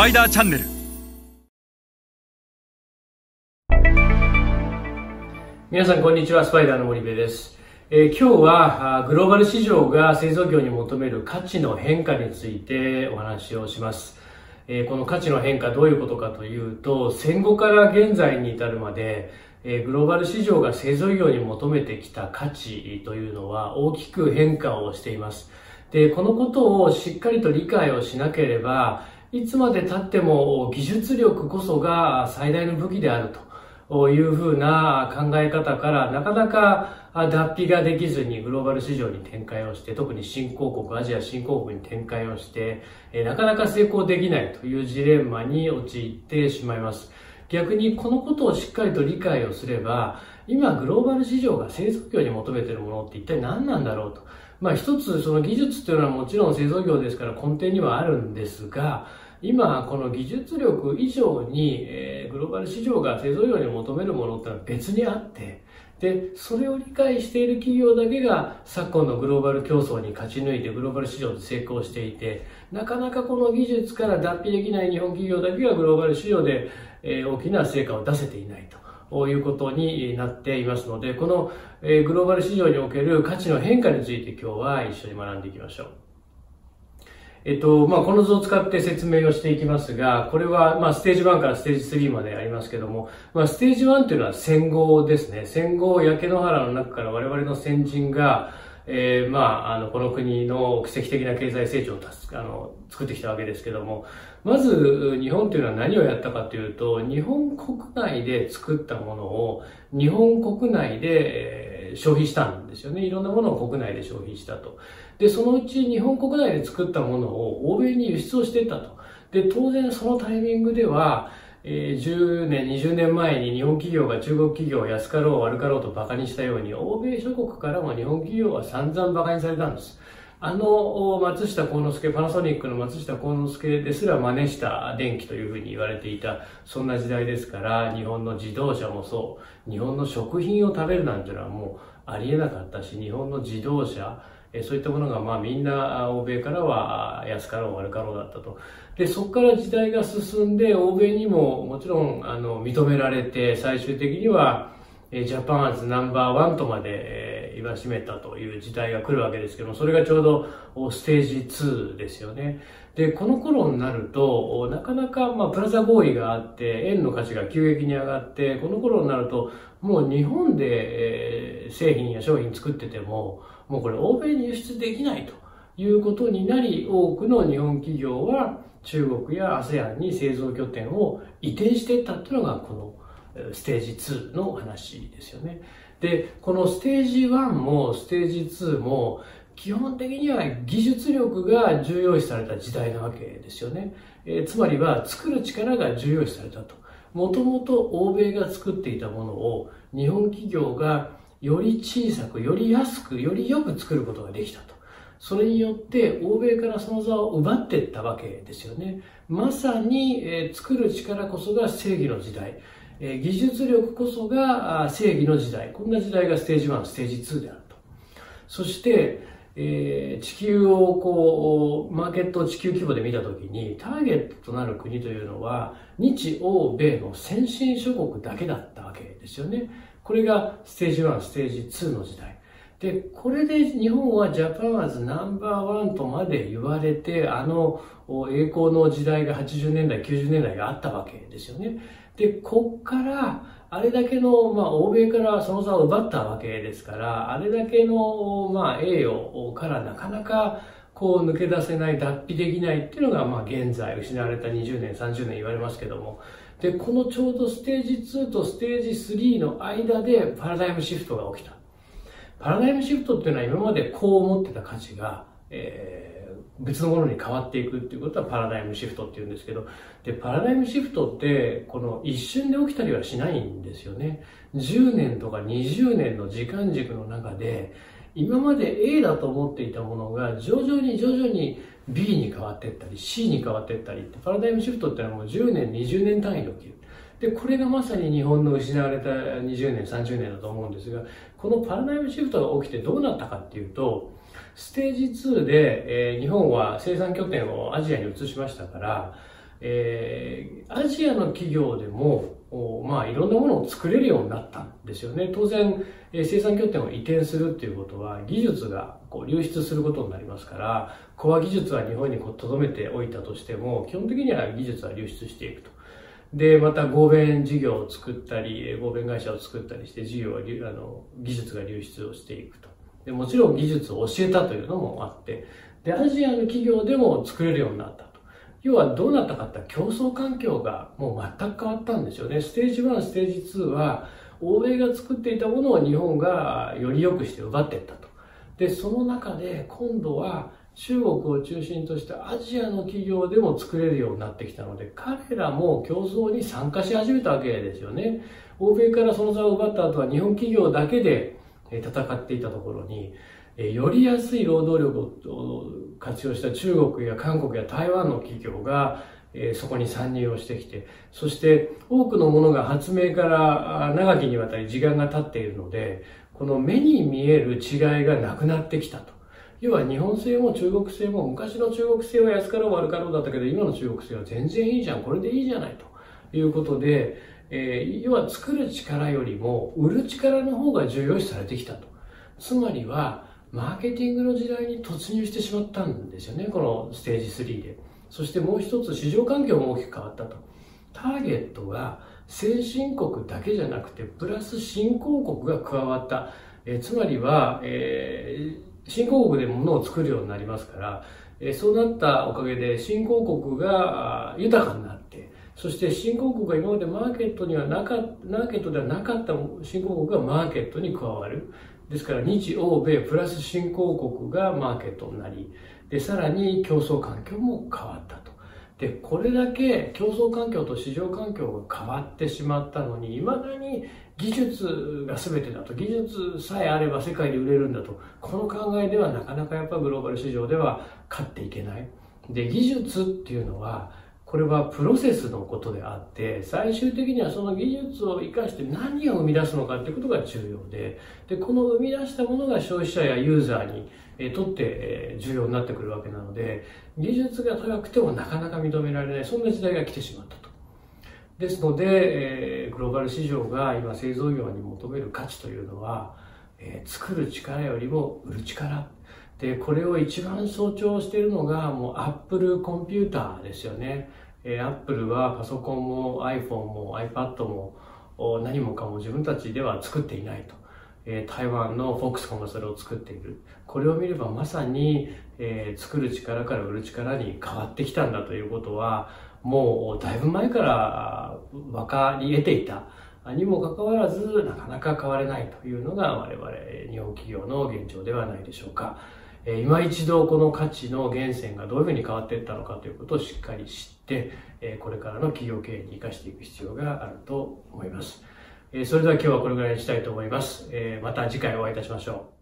パイダーチャンネル皆さんこんにちは。スパイダーの森部です、えー今日はグローバル市場が製造業に求める価値の変化についてお話をします、えこの価値の変化どういうことかというと戦後から現在に至るまでえグローバル市場が製造業に求めてきた価値というのは大きく変化をしています。でこのことをしっかりと理解をしなければいつまで経っても技術力こそが最大の武器であるというふうな考え方からなかなか脱皮ができずにグローバル市場に展開をして特に新興国アジア新興国に展開をしてなかなか成功できないというジレンマに陥ってしまいます。逆にこのことをしっかりと理解をすれば今グローバル市場が製造業に求めているものって一体何なんだろうと。まあ一つその技術っていうのはもちろん製造業ですから根底にはあるんですが今この技術力以上に、えーグローバル市場が製造業に求めるものってのは別にあってでそれを理解している企業だけが昨今のグローバル競争に勝ち抜いてグローバル市場で成功していてなかなかこの技術から脱皮できない日本企業だけがグローバル市場で、えー大きな成果を出せていないということになっていますのでこの、えーグローバル市場における価値の変化について今日は一緒に学んでいきましょう。えっと、まあ、この図を使って説明をしていきますが、これは、まあ、ステージ1からステージ3までありますけども、まあ、ステージ1というのは戦後ですね。戦後、焼け野原の中から我々の先人が、えーまあ、あの、この国の奇跡的な経済成長をあの作ってきたわけですけども、まず、日本というのは何をやったかというと、日本国内で作ったものを、日本国内で、えー消費したんですよね。いろんなものを国内で消費したと。で、そのうち日本国内で作ったものを欧米に輸出をしていったと。で、当然そのタイミングでは、えー10年、20年前に日本企業が中国企業を安かろう悪かろうと馬鹿にしたように、欧米諸国からも日本企業は散々馬鹿にされたんです。あの、松下幸之助、パナソニックの松下幸之助ですら真似した電気というふうに言われていた、そんな時代ですから、日本の自動車もそう、日本の食品を食べるなんていうのはもうありえなかったし、日本の自動車、そういったものがまあみんな欧米からは安かろう悪かろうだったと。で、そこから時代が進んで、欧米にももちろんあの認められて、最終的には、ジャパンアズナンバーワンとまで、えー言わしめたという時代が来るわけですけども、それがちょうどステージ2ですよね。で、この頃になると、なかなか、まあ、プラザ合意があって、円の価値が急激に上がって、この頃になると、もう日本で、えー製品や商品作ってても、もうこれ欧米に輸出できないということになり、多くの日本企業は中国や ASEAN に製造拠点を移転していったっていうのが、このステージ2の話ですよね。で、このステージ1もステージ2も基本的には技術力が重要視された時代なわけですよね。えーつまりは作る力が重要視されたと。もともと欧米が作っていたものを日本企業がより小さく、より安く、よりよく作ることができたと。それによって欧米からその座を奪っていったわけですよね。まさに、えー作る力こそが正義の時代。え技術力こそが正義の時代。こんな時代がステージ1、ステージ2であると。そして、えー地球をこう、マーケットを地球規模で見た時に、ターゲットとなる国というのは、日欧米の先進諸国だけだったわけですよね。これがステージ1、ステージ2の時代。で、これで日本はジャパンアズナンバーワンとまで言われて、あの栄光の時代が80年代、90年代があったわけですよね。で、こっから、あれだけの、まあ、欧米からその座を奪ったわけですから、あれだけの、まあ、栄誉からなかなか、こう抜け出せない、脱皮できないっていうのが、まあ、現在失われた20年、30年言われますけども。で、このちょうどステージ2とステージ3の間でパラダイムシフトが起きた。パラダイムシフトっていうのは今までこう思ってた価値が、えー別のものに変わっていくっていうことはパラダイムシフトっていうんですけど、で、パラダイムシフトって、この一瞬で起きたりはしないんですよね。10年とか20年の時間軸の中で、今まで A だと思っていたものが徐々に徐々に B に変わっていったり C に変わっていったりパラダイムシフトってのはもう10年20年単位で起きるでこれがまさに日本の失われた20年30年だと思うんですがこのパラダイムシフトが起きてどうなったかっていうとステージ2で、えー日本は生産拠点をアジアに移しましたからえー、アジアの企業でも、まあ、いろんなものを作れるようになったんですよね。当然、えー、生産拠点を移転するっていうことは、技術がこう流出することになりますから、コア技術は日本に留めておいたとしても、基本的には技術は流出していくと。で、また合弁事業を作ったり、合弁会社を作ったりして、事業はあの技術が流出をしていくと。でもちろん技術を教えたというのもあって、で、アジアの企業でも作れるようになったと。要はどうなったかって競争環境がもう全く変わったんですよね。ステージ1、ステージ2は、欧米が作っていたものを日本がより良くして奪っていったと。で、その中で今度は中国を中心としたアジアの企業でも作れるようになってきたので、彼らも競争に参加し始めたわけですよね。欧米からその座を奪った後は日本企業だけで戦っていたところに、より安い労働力を活用した中国や韓国や台湾の企業がそこに参入をしてきて、そして多くのものが発明から長きにわたり時間が経っているので、この目に見える違いがなくなってきたと。要は日本製も中国製も昔の中国製は安かろう悪かろうだったけど今の中国製は全然いいじゃんこれでいいじゃないということで、えー、要は作る力よりも売る力の方が重要視されてきたと。つまりはマーケティングの時代に突入してしまったんですよねこのステージ3で。そしてもう一つ市場環境も大きく変わったと。ターゲットが先進国だけじゃなくてプラス新興国が加わった、えー、つまりは、えー新興国で物を作るようになりますから、えそうなったおかげで新興国が豊かになって、そして新興国が今までマーケットにはなかっマーケットではなかった新興国がマーケットに加わる。ですから日欧米プラス新興国がマーケットになり、で、さらに競争環境も変わったと。で、これだけ競争環境と市場環境が変わってしまったのに、未だに技術が全てだと、技術さえあれば世界で売れるんだと、この考えではなかなかやっぱグローバル市場では勝っていけない。で、技術っていうのは、これはプロセスのことであって、最終的にはその技術を生かして何を生み出すのかっていうことが重要で、で、この生み出したものが消費者やユーザーにとって重要になってくるわけなので、技術が高くてもなかなか認められない、そんな時代が来てしまったと。ですので、えー、グローバル市場が今製造業に求める価値というのは、えー、作る力よりも売る力。で、これを一番象徴しているのが、もう Apple コンピューターですよね。えー、Apple はパソコンも iPhone も iPad も何もかも自分たちでは作っていないと。え台湾のフォックスコンがそれを作っている。これを見ればまさに、えー、作る力から売る力に変わってきたんだということは、もうだいぶ前から分かり得ていた。にもかかわらず、なかなか変われないというのが我々日本企業の現状ではないでしょうか。え今一度この価値の源泉がどういうふうに変わっていったのかということをしっかり知って、えこれからの企業経営に生かしていく必要があると思います。それでは今日はこれぐらいにしたいと思います。また次回お会いいたしましょう。